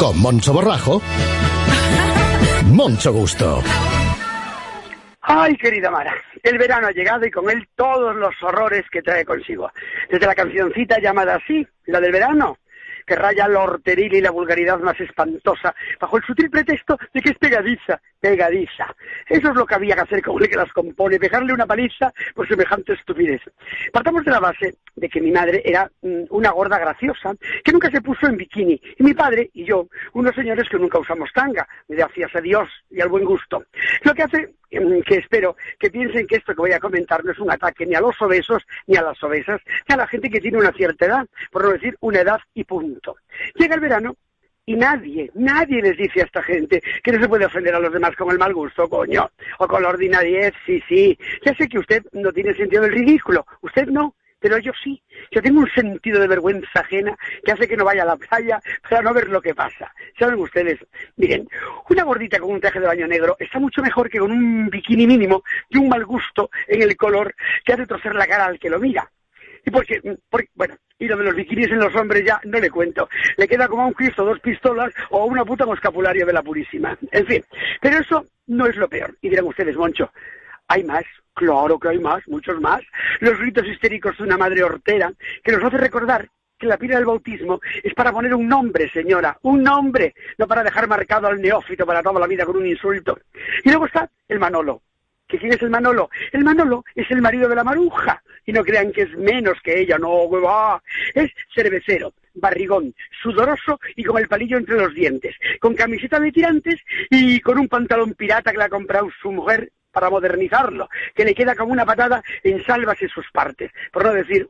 Con Moncho Borrajo. Moncho Gusto. Ay, querida Mara, el verano ha llegado y con él todos los horrores que trae consigo. Desde la cancioncita llamada así, la del verano, que raya lo horteril y la vulgaridad más espantosa, bajo el sutil pretexto de que es pegadiza, pegadiza. Eso es lo que había que hacer con el que las compone, dejarle una paliza por semejante estupidez. Partamos de la base de que mi madre era mm, una gorda graciosa, que nunca se puso en bikini, y mi padre y yo, unos señores que nunca usamos tanga, gracias a Dios y al buen gusto. Lo que hace mm, que espero que piensen que esto que voy a comentar no es un ataque ni a los obesos, ni a las obesas, ni a la gente que tiene una cierta edad, por no decir una edad y punto. Llega el verano y nadie, nadie les dice a esta gente que no se puede ofender a los demás con el mal gusto, coño, o con la ordinariedad, sí, sí. Ya sé que usted no tiene sentido del ridículo, usted no, pero yo sí. Yo tengo un sentido de vergüenza ajena que hace que no vaya a la playa para no ver lo que pasa. ¿Saben ustedes? Miren, una gordita con un traje de baño negro está mucho mejor que con un bikini mínimo y un mal gusto en el color que hace torcer la cara al que lo mira. Y porque, porque, bueno, y lo de los bikinis en los hombres ya no le cuento. Le queda como a un Cristo dos pistolas o una puta escapulario de la Purísima. En fin, pero eso no es lo peor. Y dirán ustedes, Moncho, hay más, claro que hay más, muchos más. Los gritos histéricos de una madre hortera que nos hace recordar que la pila del bautismo es para poner un nombre, señora, un nombre, no para dejar marcado al neófito para toda la vida con un insulto. Y luego está el Manolo, ¿Que quién es el Manolo? El Manolo es el marido de la maruja. Y no crean que es menos que ella, no, hueva. Es cervecero, barrigón, sudoroso y con el palillo entre los dientes, con camiseta de tirantes y con un pantalón pirata que le ha comprado su mujer para modernizarlo, que le queda como una patada en salvas en sus partes, por no decir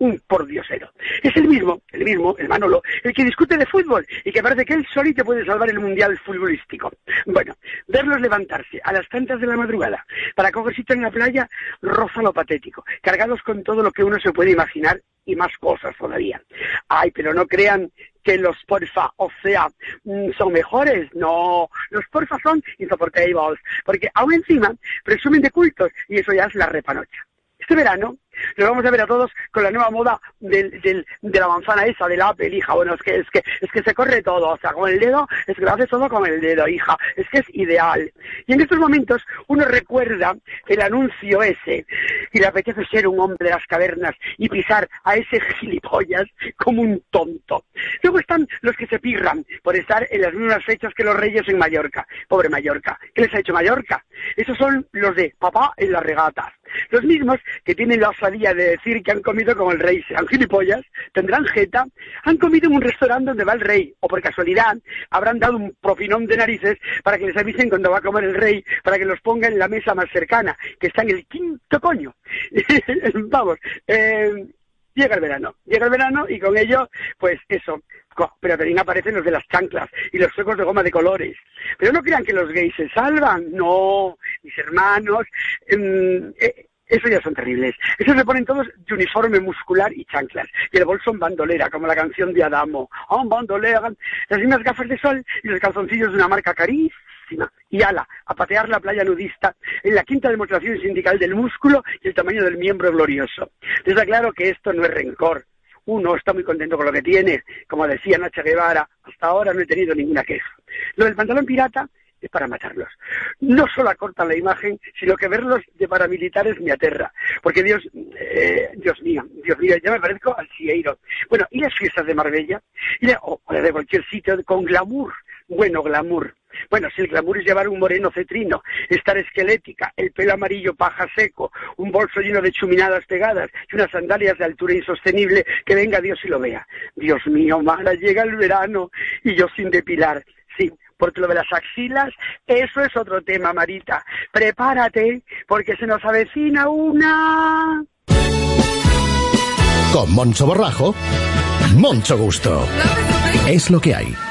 un pordiosero. Es el mismo, el mismo, el Manolo, el que discute de fútbol y que parece que él solito puede salvar el mundial futbolístico. Bueno, verlos levantarse a las tantas de la madrugada para cogerse en la playa roza lo patético, cargados con todo lo que uno se puede imaginar y más cosas todavía. Ay, pero no crean que los porfa, o sea, mm, son mejores. No, los porfa son insoportables, porque aún encima presumen de cultos y eso ya es la repanocha. Este verano nos vamos a ver a todos con la nueva moda del, del, de la manzana esa, del Apple, hija. Bueno, es que, es que, es que se corre todo, o sea, con el dedo, es que lo hace todo con el dedo, hija. Es que es ideal. Y en estos momentos uno recuerda el anuncio ese y le apetece ser un hombre de las cavernas y pisar a ese gilipollas como un tonto. Luego están los que se pirran por estar en las mismas fechas que los reyes en Mallorca. Pobre Mallorca. ¿Qué les ha hecho Mallorca? Esos son los de papá en las regatas. Los mismos que tienen la osadía de decir que han comido como el rey, sean gilipollas, tendrán jeta, han comido en un restaurante donde va el rey, o por casualidad habrán dado un propinón de narices para que les avisen cuando va a comer el rey, para que los ponga en la mesa más cercana, que está en el quinto coño. Vamos, eh, llega el verano, llega el verano y con ello, pues eso, pero también aparecen los de las chanclas y los suecos de goma de colores. Pero no crean que los gays se salvan, no, mis hermanos, eh, eso ya son terribles. Esos se ponen todos de uniforme muscular y chanclas. Y el bolso en bandolera, como la canción de Adamo. Oh, bandolera. Las mismas gafas de sol y los calzoncillos de una marca carísima. Y ala, a patear la playa nudista en la quinta demostración sindical del músculo y el tamaño del miembro glorioso. Está claro que esto no es rencor, uno está muy contento con lo que tiene, como decía Nacha Guevara, hasta ahora no he tenido ninguna queja. Lo del pantalón pirata es para matarlos. No solo acortan la imagen, sino que verlos de paramilitares me aterra. Porque Dios, eh, Dios mío, Dios mío, ya me parezco al Cieiro. Bueno, y las fiestas de Marbella, y o de cualquier sitio con glamour, bueno, glamour. Bueno, si el glamour es llevar un moreno cetrino, estar esquelética, el pelo amarillo paja seco, un bolso lleno de chuminadas pegadas y unas sandalias de altura insostenible, que venga Dios y lo vea. Dios mío, mala, llega el verano y yo sin depilar. Sí, porque lo de las axilas, eso es otro tema, Marita. Prepárate, porque se nos avecina una... Con Moncho Borrajo, Moncho Gusto. Es lo que hay.